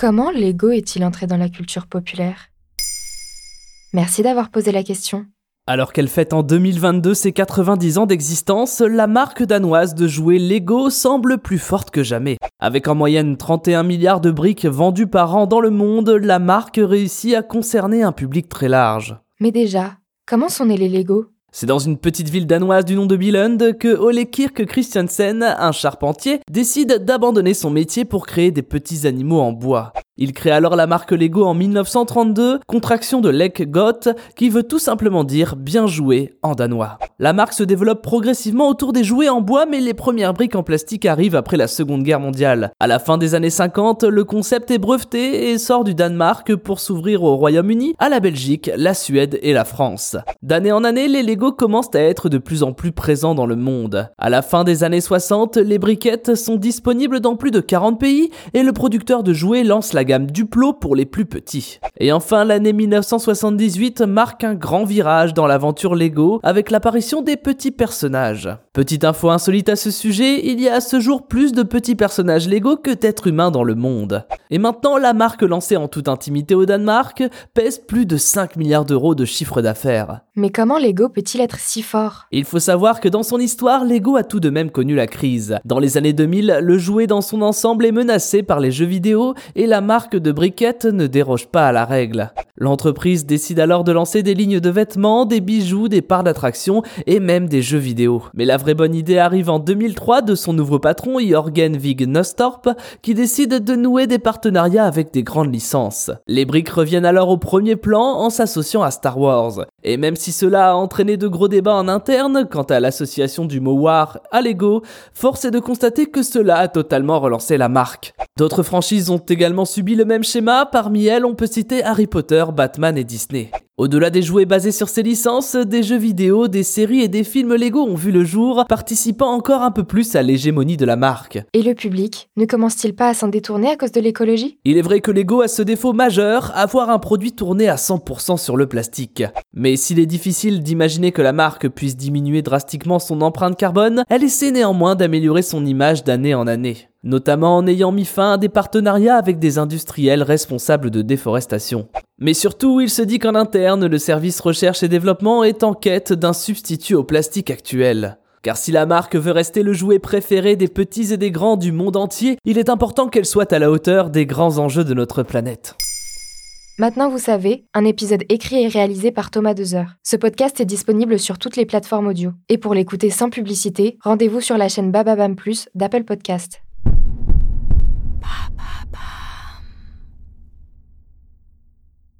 Comment Lego est-il entré dans la culture populaire? Merci d'avoir posé la question. Alors qu'elle fête en 2022 ses 90 ans d'existence, la marque danoise de jouets Lego semble plus forte que jamais. Avec en moyenne 31 milliards de briques vendues par an dans le monde, la marque réussit à concerner un public très large. Mais déjà, comment sont nés les Lego c'est dans une petite ville danoise du nom de Billund que Ole Kirk Christiansen, un charpentier, décide d'abandonner son métier pour créer des petits animaux en bois. Il crée alors la marque Lego en 1932, contraction de Lek Got, qui veut tout simplement dire bien joué en danois. La marque se développe progressivement autour des jouets en bois, mais les premières briques en plastique arrivent après la Seconde Guerre mondiale. À la fin des années 50, le concept est breveté et sort du Danemark pour s'ouvrir au Royaume-Uni, à la Belgique, la Suède et la France. D'année en année, les Lego commencent à être de plus en plus présents dans le monde. À la fin des années 60, les briquettes sont disponibles dans plus de 40 pays et le producteur de jouets lance la gamme Duplo pour les plus petits. Et enfin, l'année 1978 marque un grand virage dans l'aventure Lego avec l'apparition des petits personnages. Petite info insolite à ce sujet, il y a à ce jour plus de petits personnages Lego que d'êtres humains dans le monde. Et maintenant, la marque lancée en toute intimité au Danemark pèse plus de 5 milliards d'euros de chiffre d'affaires. Mais comment Lego peut-il être si fort? Il faut savoir que dans son histoire, Lego a tout de même connu la crise. Dans les années 2000, le jouet dans son ensemble est menacé par les jeux vidéo et la marque de briquettes ne déroge pas à la règle. L'entreprise décide alors de lancer des lignes de vêtements, des bijoux, des parts d'attractions et même des jeux vidéo. Mais la vraie bonne idée arrive en 2003 de son nouveau patron Jorgen Vig Nostorp qui décide de nouer des partenariats avec des grandes licences. Les briques reviennent alors au premier plan en s'associant à Star Wars. Et même si cela a entraîné de gros débats en interne quant à l'association du mot War à Lego, force est de constater que cela a totalement relancé la marque. D'autres franchises ont également subi le même schéma, parmi elles on peut citer Harry Potter, Batman et Disney. Au-delà des jouets basés sur ces licences, des jeux vidéo, des séries et des films Lego ont vu le jour, participant encore un peu plus à l'hégémonie de la marque. Et le public ne commence-t-il pas à s'en détourner à cause de l'écologie? Il est vrai que Lego a ce défaut majeur, avoir un produit tourné à 100% sur le plastique. Mais s'il est difficile d'imaginer que la marque puisse diminuer drastiquement son empreinte carbone, elle essaie néanmoins d'améliorer son image d'année en année notamment en ayant mis fin à des partenariats avec des industriels responsables de déforestation. Mais surtout, il se dit qu'en interne, le service recherche et développement est en quête d'un substitut au plastique actuel. Car si la marque veut rester le jouet préféré des petits et des grands du monde entier, il est important qu'elle soit à la hauteur des grands enjeux de notre planète. Maintenant, vous savez, un épisode écrit et réalisé par Thomas Dezer. Ce podcast est disponible sur toutes les plateformes audio. Et pour l'écouter sans publicité, rendez-vous sur la chaîne Bababam Plus d'Apple Podcast.